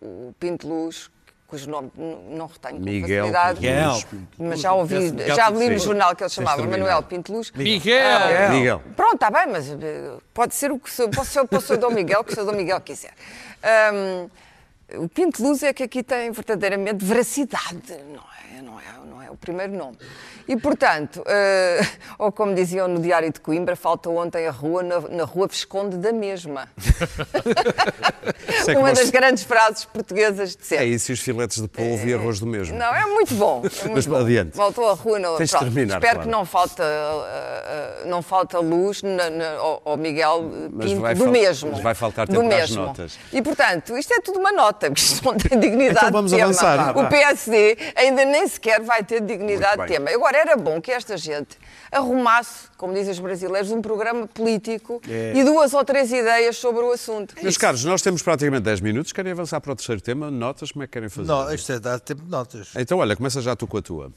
o Pinto Luz, cujo nome não retenho com Miguel facilidade, Miguel. mas já ouvi, já li no jornal que ele chamava. Manuel Pinto Luz. Miguel! Miguel. Pronto, está bem, mas eh, pode ser o que sou, posso ser, posso ser o Dom Miguel, que o Dom Miguel quiser. Ahm, o Pinto Luz é que aqui tem verdadeiramente veracidade, não é, não é, não é o primeiro nome. E, portanto, eh, ou como diziam no Diário de Coimbra, falta ontem a rua na, na rua Visconde da mesma. Que Uma gosto- das grandes frases portuguesas de É sempre. isso e os filetes de polvo e arroz do mesmo. Não, é muito bom. É muito Mas bom. adiante. Voltou a rua. No... Tens Pronto, terminar, Espero claro. que não falta, uh, uh, não falta luz na, na- ao, Miguel uh, Pinto do fal- mesmo. mas vai faltar tempo as mesmo. notas. E, portanto, isto é tudo uma nota. Nota, porque isto não tem dignidade Então vamos de tema. avançar. O PSD ainda nem sequer vai ter dignidade de tema. Agora, era bom que esta gente arrumasse, como dizem os brasileiros, um programa político É. e duas ou três ideias sobre o assunto. Meus caros, nós temos praticamente 10 minutos. Querem avançar para o terceiro tema? Notas? Como é que querem fazer? Não, isto é dar tempo de notas. Então, olha, começa já tu com a tua.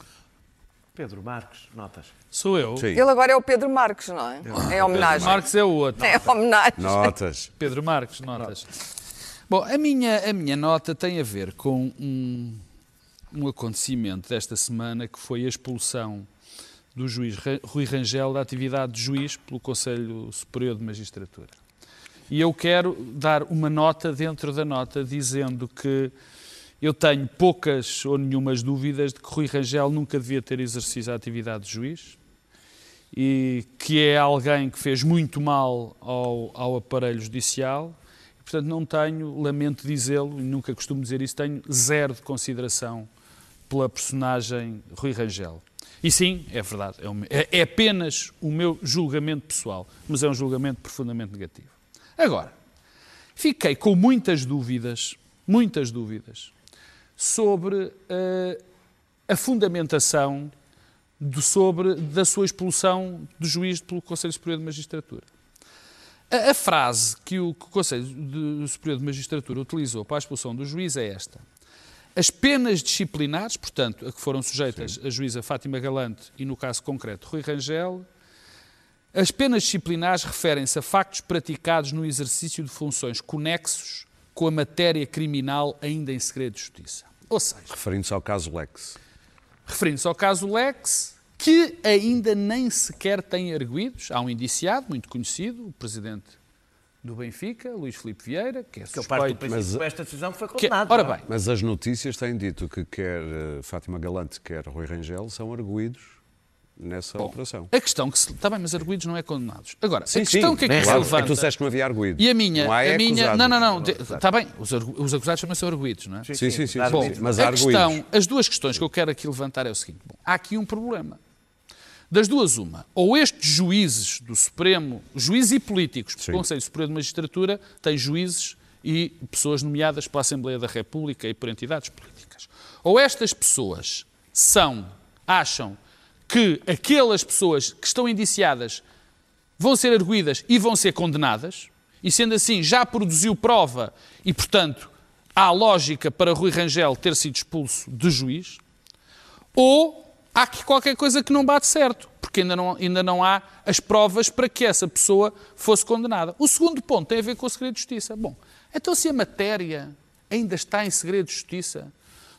Pedro Marques, notas. Sou eu. Sim. Ele agora é o Pedro Marques, não é? É homenagem. Marques é o outro. É homenagem. Notas. Pedro Marques, notas. Bom, a minha, a minha nota tem a ver com um, um acontecimento desta semana que foi a expulsão do juiz Rui Rangel da atividade de juiz pelo Conselho Superior de Magistratura. E eu quero dar uma nota dentro da nota dizendo que eu tenho poucas ou nenhumas dúvidas de que Rui Rangel nunca devia ter exercido a atividade de juiz e que é alguém que fez muito mal ao, ao aparelho judicial. Portanto, não tenho, lamento dizê-lo, e nunca costumo dizer isso, tenho zero de consideração pela personagem Rui Rangel. E sim, é verdade, é, é- é apenas o meu julgamento pessoal, mas é um julgamento profundamente negativo. Agora, fiquei com muitas dúvidas, muitas dúvidas, sobre eh, a fundamentação sobre da sua expulsão do juiz pelo Conselho Superior de Magistratura. A, a frase que o, que o Conselho de- Superior de Magistratura utilizou para a expulsão do juiz é esta. As penas disciplinares, portanto, a que foram sujeitas a juíza Fátima Galante e, no caso concreto, Rui Rangel, as penas disciplinares referem-se a factos praticados no exercício de funções conexos com a matéria criminal ainda em segredo de justiça. Ou seja, Referindo-se ao caso Lex. referindo-se ao caso Lex, que ainda nem sequer tem arguídos. Há um indiciado muito conhecido, o presidente do Benfica, Luís Filipe Vieira, que é Que eu parto do suspeito. mas- que esta decisão foi Que, condenado. ora é? bem, Mas as notícias têm dito que quer eh, Fátima Galante, quer Rui Rangel são arguídos nessa operação. a questão que se. Está bem, mas arguídos não é condenados. Agora, Sim, a questão sim, que aqui claro. se É que tu levanta. disseste que não havia arguídos. E a minha. Não há é a minha acusados. não, não, não. Está bem, os, argu- os acusados também são arguídos, não é? Sim, sim, sim. sim, Bom, sim. Mas há a arguídos. questão, as duas questões que eu quero aqui levantar é o seguinte: bom, há aqui um problema. Das duas, uma. Ou estes juízes do Supremo, juízes e políticos, porque Sim. o Conselho Superior de Magistratura tem juízes e pessoas nomeadas pela Assembleia da República e por entidades políticas. Ou estas pessoas são, acham que aquelas pessoas que estão indiciadas vão ser arguídas e vão ser condenadas, e sendo assim já produziu prova e, portanto, há lógica para Rui Rangel ter sido expulso de juiz, ou há aqui qualquer coisa que não bate certo, porque ainda não, ainda não há as provas para que essa pessoa fosse condenada. O segundo ponto tem a ver com o segredo de justiça. Bom, então se a matéria ainda está em segredo de justiça,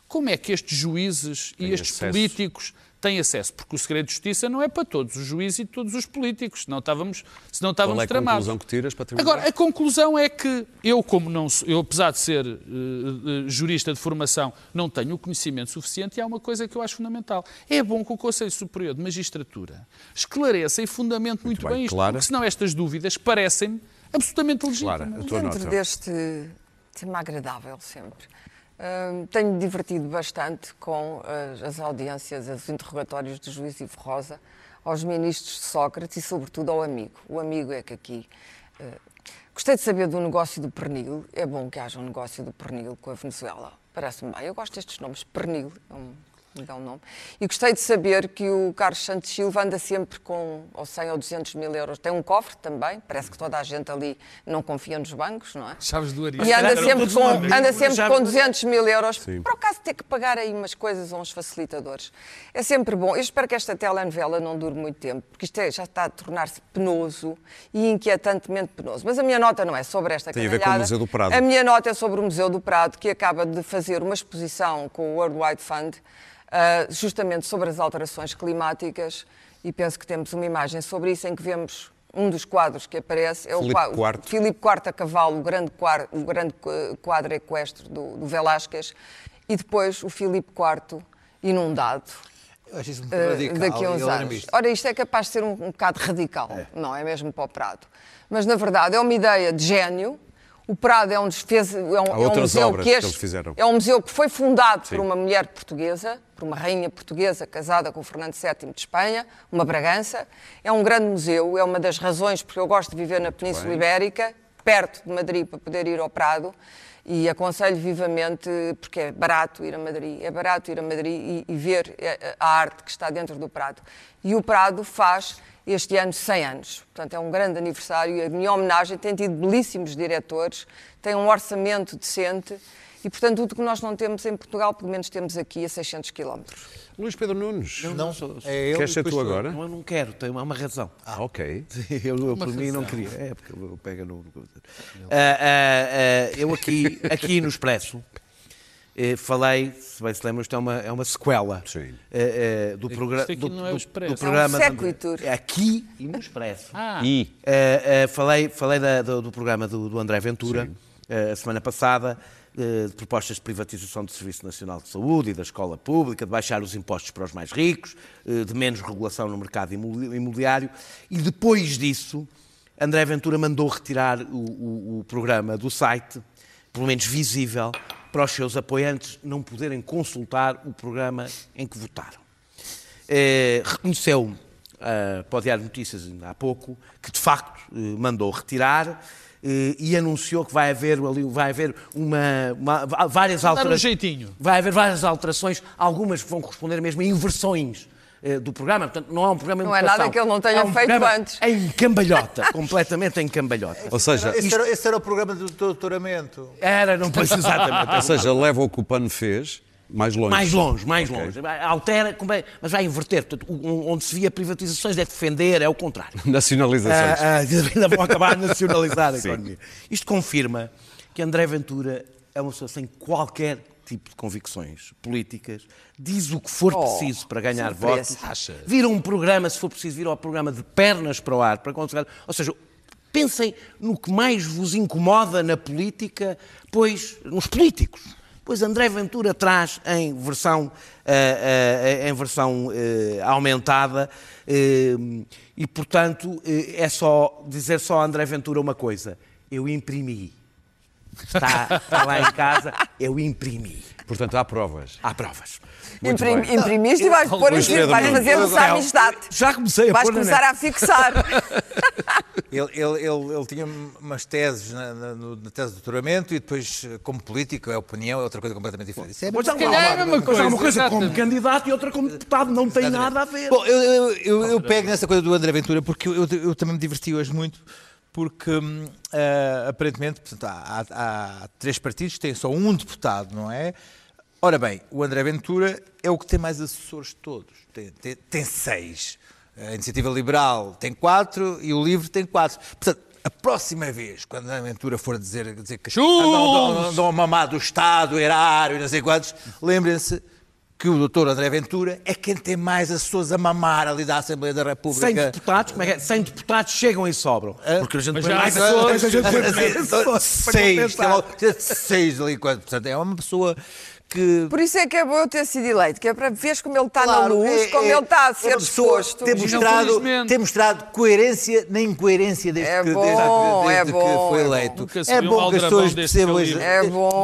como é que estes juízes e Têm estes acesso. políticos têm acesso? Porque o segredo de justiça não é para todos os juízes e todos os políticos, senão estávamos, senão estávamos Qual é a tramados. conclusão que tiras para terminar? Agora, a conclusão é que eu, como não sou, eu, apesar de ser eh, eh, jurista de formação, não tenho o conhecimento suficiente e há uma coisa que eu acho fundamental. É bom que o Conselho Superior de Magistratura esclareça e fundamente muito, bem, bem, isto, Clara. porque senão estas dúvidas parecem-me absolutamente legítimas. Clara, a tua Dentro nota. deste tema agradável sempre. Tenho divertido bastante com as, as audiências, os interrogatórios de Juiz Ivo Rosa aos ministros de Sócrates e, sobretudo, ao amigo. O amigo é que aqui. eh, gostei de saber do negócio do pernil. É bom que haja um negócio do pernil com a Venezuela. Parece-me bem. Eu gosto destes nomes. Pernil é um legal nome. E gostei de saber que o Carlos Santos Silva anda sempre com ou 100 ou 200 mil euros. Tem um cofre também. Parece que toda a gente ali não confia nos bancos, não é? Chaves do Arias. E anda sempre, com, anda sempre com de- 200 mil euros, por acaso ter que pagar aí umas coisas a uns facilitadores. É sempre bom. Eu espero que esta telenovela não dure muito tempo, porque isto é- já está a tornar-se penoso e inquietantemente penoso. Mas a minha nota não é sobre esta Tem a ver com o canalhada. Museu do Prado. A minha nota é sobre o Museu do Prado, que acaba de fazer uma exposição com o World Wide Fund, ah, justamente sobre as alterações climáticas, e penso que temos uma imagem sobre isso em que vemos um dos quadros que aparece é o Filipe quadro IV. Filipe IV a cavalo, o grande quadro, o grande quadro equestre do, do Velázquez, e depois o Filipe IV inundado. Eu acho isso muito radical. daqui a uns anos. Ora, isto é capaz de ser um, um bocado radical, não é mesmo para o Prado. Mas, na verdade, é uma ideia de gênio. O Prado é um, dos- fez, é um, é um museu que, que este- fizeram. é um museu que foi fundado Sim. por uma mulher portuguesa, por uma rainha portuguesa casada com Fernando VII de Espanha, uma Bragança. É um grande museu, é uma das razões porque eu gosto de viver na Península bem. Ibérica, perto de Madrid para poder ir ao Prado e aconselho vivamente, porque é barato ir a Madrid, é barato ir a Madrid e, e ver eh, a arte que está dentro do Prado. E o Prado faz este ano 100 anos. Portanto, é um grande aniversário e a minha homenagem tem tido belíssimos diretores, tem um orçamento decente e, portanto, tudo que nós não temos em Portugal, pelo menos temos aqui a 600 quilómetros. Luís Pedro Nunes, Não, sou- é ele queres ser tu agora? Não, eu não quero, tem uma, uma razão. Ah, ok. Eu, eu por mim não queria. É, porque eu pego no. no- Ah, ah, ah, eu aqui, aqui no Expresso eh, falei, se bem se lembram, isto é uma, é uma sequela Sim. eh, eh, do, progra do, é do- Expresso. do programa. É um. É aqui e no Expresso. Ah, E Eh, eh, falei falei da- do, do programa do, do André Ventura eh, a semana passada, eh, de propostas de privatização do Serviço Nacional de Saúde e da escola pública, de baixar os impostos para os mais ricos, eh, de menos regulação no mercado imobiliário. E depois disso, André Ventura mandou retirar o, o- o programa do site, pelo menos visível, para os seus apoiantes não poderem consultar o programa em que votaram. Eh, reconheceu ah, para o Diário de Notícias ainda há pouco que de facto eh, mandou retirar eh, e anunciou que vai haver ali vai haver uma, uma- várias Dar um alterações jeitinho. vai haver várias alterações algumas que vão corresponder mesmo a inversões do programa, portanto não é um programa de Não é nada que ele não tenha é um feito antes. em cambalhota, completamente em cambalhota. Ou seja, Esse era, esse era o programa do doutoramento. Era, não pois exatamente. ou seja, leva o que o PAN fez mais longe. Mais longe, mais Ok. longe. Altera, é- mas vai inverter. Portanto, onde se via privatizações é defender, é o contrário. Nacionalizações. Ah, ah, ainda vão acabar a nacionalizar a economia. Isto confirma que André Ventura é uma pessoa sem qualquer tipo de convicções políticas, diz o que for Oh, preciso para ganhar votos, vira um programa, se for preciso, vira o programa de pernas para o ar, para conseguir. Ou seja, pensem no que mais vos incomoda na política, pois nos políticos. Pois André Ventura traz em versão, eh, eh, em versão eh, aumentada e, portanto, é só dizer só a André Ventura uma coisa. Eu imprimi. Está, está lá em casa, eu imprimi. Portanto, há provas. Há provas. Imprim- imprimiste e vais pôr Luís Pedro vais Nunes. fazer amistade. Já comecei a Vais pôr na começar net. a fixar. Ele, ele, ele, ele tinha umas teses na, na- no- na tese de doutoramento e depois, como político, é opinião, é outra coisa completamente diferente. Isso é há calhar é a mesma pois há uma coisa, coisa como exatamente. candidato e outra como deputado, não tem nada a ver. Bom, eu, eu, eu, eu pego nessa coisa do André Ventura porque eu, eu, eu também me diverti hoje muito, porque ah, aparentemente portanto, há, há- há três partidos, tem só um deputado, não é? Ora bem, o André Ventura é o que tem mais assessores de todos, tem, tem, tem seis. A Iniciativa Liberal tem quatro e o Livre tem quatro. Portanto, a próxima vez, quando a Ventura for dizer, dizer que andam, andam, andam a mamar do Estado, erário e não sei quantos, lembrem-se que o doutor André Ventura é quem tem mais assessores a mamar ali da Assembleia da 100 República. deputados, como é que é? 100 deputados chegam e sobram. Porque a gente Mas põe já há mais pessoas- assessores, a gente põe Seis, logo seis ali, quatro. portanto, é uma pessoa que. Por isso é que é bom eu ter sido eleito, que é para veres como ele está Claro, na luz, é- como é- ele está a é ser disposto. Tem mostrado, tem mostrado coerência na incoerência desde, É que, bom, desde, é desde bom, que foi é eleito. É bom que as pessoas percebam. É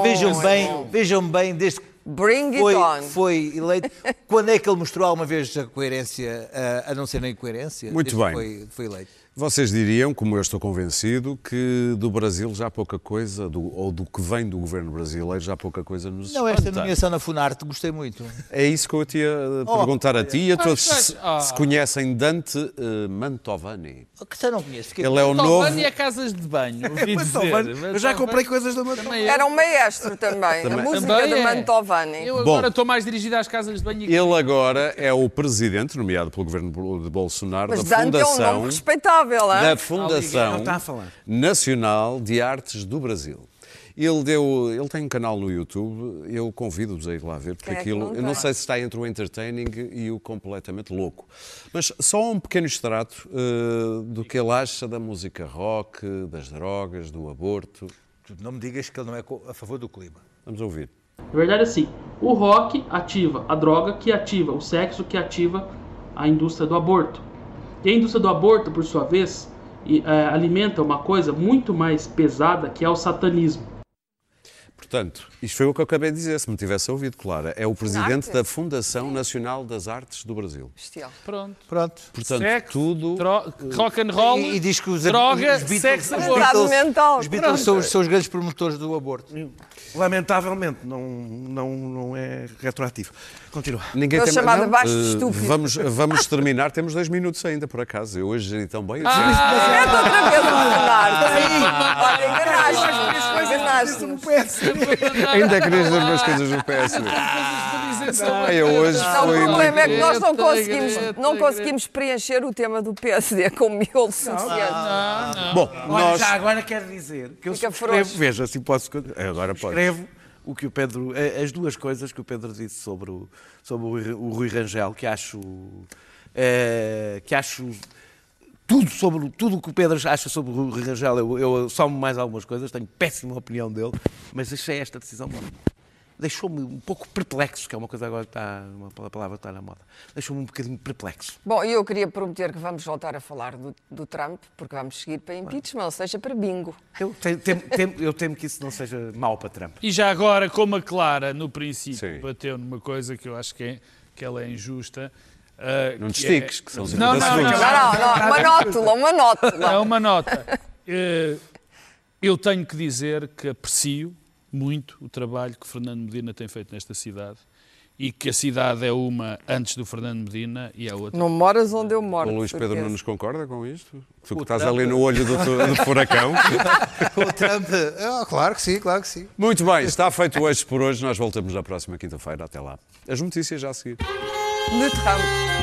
Vejam é bem, bom. vejam bem, desde que Bring it foi, on. foi eleito. Quando é que ele mostrou alguma vez a coerência, a, a não ser na incoerência? Muito bem. Foi, foi eleito. Vocês diriam, como eu estou convencido, que do Brasil já há pouca coisa, do- ou do que vem do governo brasileiro, já há pouca coisa nos Não, esta nomeação na Funarte gostei muito. É isso que eu te ia perguntar a ti e a todos mas- se, ah. se conhecem Dante eh, Mantovani. Que você não conhece? Que- Ele é o novo. Mantovani é casas de banho, ouvi Mas, dizer. Mantovani, Eu já comprei coisas da Mantovani. Eu. Era um maestro também. Também. A música Também de é. Mantovani. Eu Bom. agora estou mais dirigido às casas de banho. e- Ele agora é o presidente, nomeado pelo governo de Bolsonaro, Mas da Dante é um Fundação, nome respeitável, da Fundação falar. Nacional de Artes do Brasil. Ele, deu, ele tem um canal no YouTube, eu convido-vos a ir lá ver, porque é aquilo, não eu não tem? sei se está entre o entertaining e o completamente louco. Mas só um pequeno extrato eh, do que ele acha da música rock, das drogas, do aborto. Tu não me digas que ele não é a favor do clima. Vamos ouvir. Na verdade, assim, o rock ativa a droga, que ativa o sexo, que ativa a indústria do aborto. E a indústria do aborto, por sua vez, é, alimenta uma coisa muito mais pesada, que é o satanismo. Portanto, isto foi o que eu acabei de dizer, se me tivesse ouvido, Clara. É o presidente Arte. da Fundação Nacional das Artes do Brasil. Bestial. Pronto. Pronto. Portanto, Sexo, tudo. rock and roll, E, e diz que os, droga, os Beatles, sexo, os Beatles, mental. os Beatles são, os- são os grandes promotores do aborto. Lamentavelmente, não, não, não é retroativo. Continua. Ninguém É tem chamado não, baixo eh, estúpido. Vamos, vamos terminar, temos dois minutos ainda, por acaso. Eu hoje geri tão bem. É outra vez a enganar. Olha, enganaste-me. Enganaste-me. Ainda querias dizer umas coisas do PSD. Ah, eu hoje Não, o problema é que nós não conseguimos, não conseguimos preencher o tema do PSD com miolo suficiente. Bom, nós. já agora quero dizer que eu escrevo, veja, se posso, Agora pode. escrevo o que o Pedro, eh, as duas coisas que o Pedro disse sobre o, sobre o, Rui- o Rui Rangel, que acho, eh, que acho tudo sobre tudo o que o Pedro acha sobre o Rui Rangel, eu, eu somo mais algumas coisas, tenho péssima opinião dele, mas achei esta decisão deixou-me um pouco perplexo, que é uma coisa agora que está, uma palavra que está na moda, deixou-me um bocadinho perplexo. Bom, e eu queria prometer que vamos voltar a falar do, do Trump, porque vamos seguir para impeachment, ou seja, para bingo. Eu temo, temo- temo- eu temo que isso não seja mau para Trump. E já agora, como a Clara, no princípio, Sim. bateu numa coisa que eu acho que, é, que ela é injusta. Ah, Não que é- que são 50 Não, não, não, Não, não, não, uma nótula, uma É nótula. uma nota. Eh, Eu tenho que dizer que aprecio muito o trabalho que Fernando Medina tem feito nesta cidade e que a cidade é uma antes do Fernando Medina e a outra. Não moras onde eu moro. O Luís Pedro certeza. Nunes concorda com isto? Tu que estás ali no olho do, do furacão. O Trump. Ah, claro que sim, claro que sim. Muito bem, está feito hoje por hoje. Nós voltamos na próxima quinta-feira. Até lá. As notícias já a seguir. De Trump.